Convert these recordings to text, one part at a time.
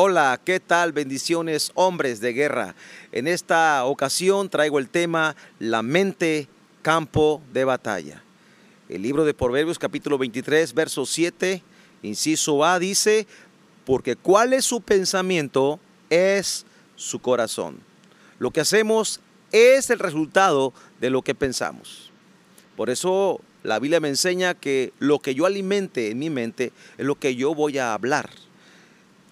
Hola, ¿qué tal? Bendiciones, hombres de guerra. En esta ocasión traigo el tema La mente, campo de batalla. El libro de Proverbios capítulo 23, verso 7, inciso A dice, porque cuál es su pensamiento es su corazón. Lo que hacemos es el resultado de lo que pensamos. Por eso la Biblia me enseña que lo que yo alimente en mi mente es lo que yo voy a hablar.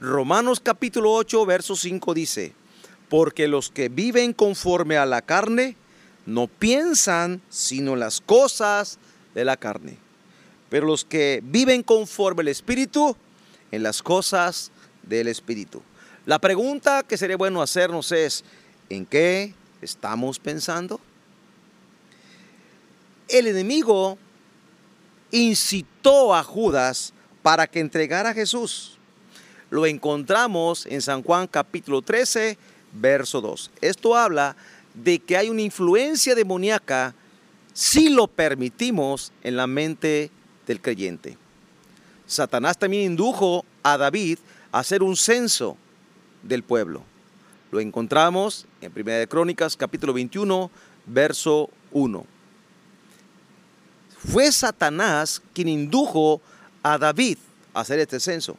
Romanos capítulo 8, verso 5 dice, porque los que viven conforme a la carne no piensan sino las cosas de la carne, pero los que viven conforme al Espíritu, en las cosas del Espíritu. La pregunta que sería bueno hacernos es, ¿en qué estamos pensando? El enemigo incitó a Judas para que entregara a Jesús lo encontramos en San Juan capítulo 13, verso 2. Esto habla de que hay una influencia demoníaca si lo permitimos en la mente del creyente. Satanás también indujo a David a hacer un censo del pueblo. Lo encontramos en 1 de Crónicas capítulo 21, verso 1. Fue Satanás quien indujo a David a hacer este censo.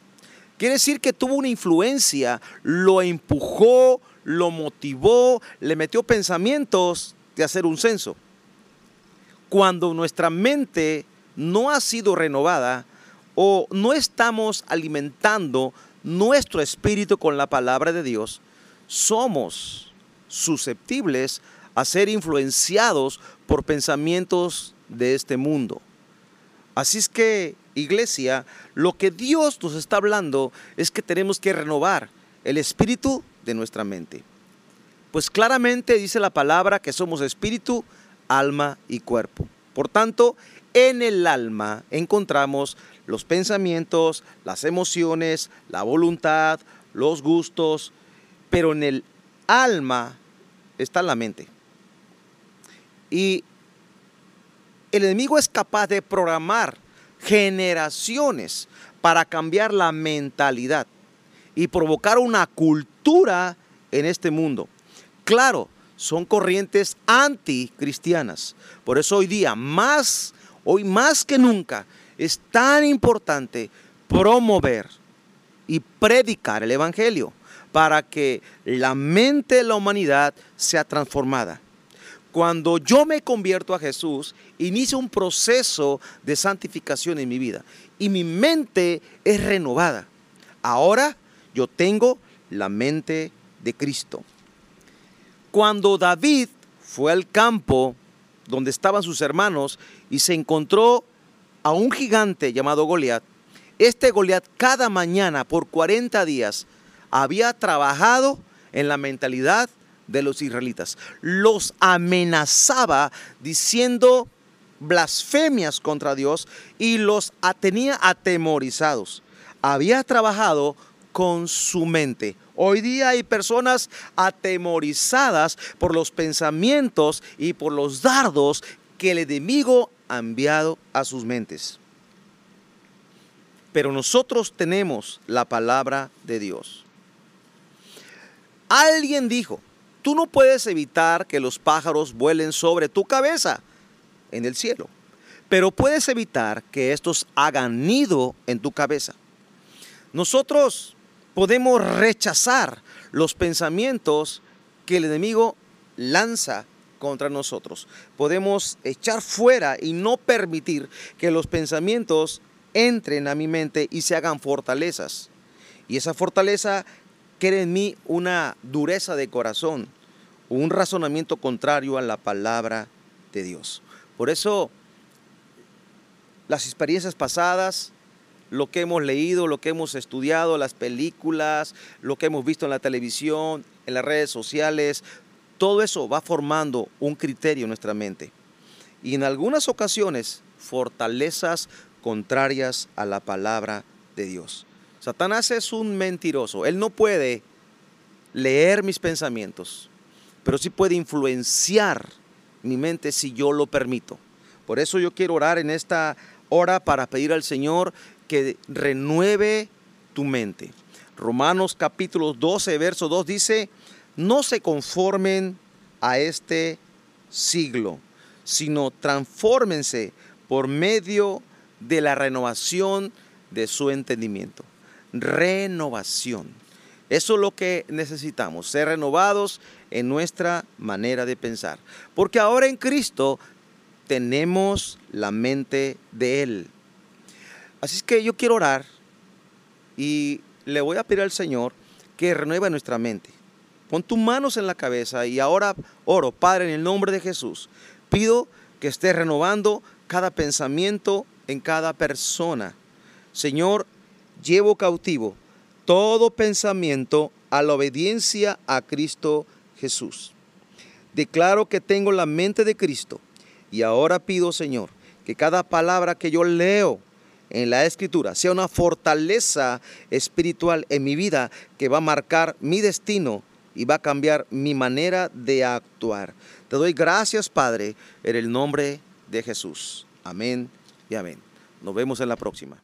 Quiere decir que tuvo una influencia, lo empujó, lo motivó, le metió pensamientos de hacer un censo. Cuando nuestra mente no ha sido renovada o no estamos alimentando nuestro espíritu con la palabra de Dios, somos susceptibles a ser influenciados por pensamientos de este mundo. Así es que iglesia, lo que Dios nos está hablando es que tenemos que renovar el espíritu de nuestra mente. Pues claramente dice la palabra que somos espíritu, alma y cuerpo. Por tanto, en el alma encontramos los pensamientos, las emociones, la voluntad, los gustos, pero en el alma está la mente. Y el enemigo es capaz de programar generaciones para cambiar la mentalidad y provocar una cultura en este mundo. Claro, son corrientes anticristianas. Por eso hoy día, más, hoy más que nunca, es tan importante promover y predicar el Evangelio para que la mente de la humanidad sea transformada. Cuando yo me convierto a Jesús, inicia un proceso de santificación en mi vida y mi mente es renovada. Ahora yo tengo la mente de Cristo. Cuando David fue al campo donde estaban sus hermanos y se encontró a un gigante llamado Goliat, este Goliat cada mañana por 40 días había trabajado en la mentalidad de los israelitas. Los amenazaba diciendo blasfemias contra Dios y los tenía atemorizados. Había trabajado con su mente. Hoy día hay personas atemorizadas por los pensamientos y por los dardos que el enemigo ha enviado a sus mentes. Pero nosotros tenemos la palabra de Dios. Alguien dijo, Tú no puedes evitar que los pájaros vuelen sobre tu cabeza en el cielo, pero puedes evitar que estos hagan nido en tu cabeza. Nosotros podemos rechazar los pensamientos que el enemigo lanza contra nosotros. Podemos echar fuera y no permitir que los pensamientos entren a mi mente y se hagan fortalezas. Y esa fortaleza crea en mí una dureza de corazón, un razonamiento contrario a la palabra de Dios. Por eso, las experiencias pasadas, lo que hemos leído, lo que hemos estudiado, las películas, lo que hemos visto en la televisión, en las redes sociales, todo eso va formando un criterio en nuestra mente. Y en algunas ocasiones, fortalezas contrarias a la palabra de Dios. Satanás es un mentiroso. Él no puede leer mis pensamientos pero sí puede influenciar mi mente si yo lo permito. Por eso yo quiero orar en esta hora para pedir al Señor que renueve tu mente. Romanos capítulo 12, verso 2 dice, no se conformen a este siglo, sino transfórmense por medio de la renovación de su entendimiento. Renovación. Eso es lo que necesitamos, ser renovados en nuestra manera de pensar. Porque ahora en Cristo tenemos la mente de Él. Así es que yo quiero orar y le voy a pedir al Señor que renueve nuestra mente. Pon tus manos en la cabeza y ahora oro, Padre, en el nombre de Jesús. Pido que esté renovando cada pensamiento en cada persona. Señor, llevo cautivo todo pensamiento a la obediencia a Cristo Jesús. Declaro que tengo la mente de Cristo y ahora pido, Señor, que cada palabra que yo leo en la escritura sea una fortaleza espiritual en mi vida que va a marcar mi destino y va a cambiar mi manera de actuar. Te doy gracias, Padre, en el nombre de Jesús. Amén y amén. Nos vemos en la próxima.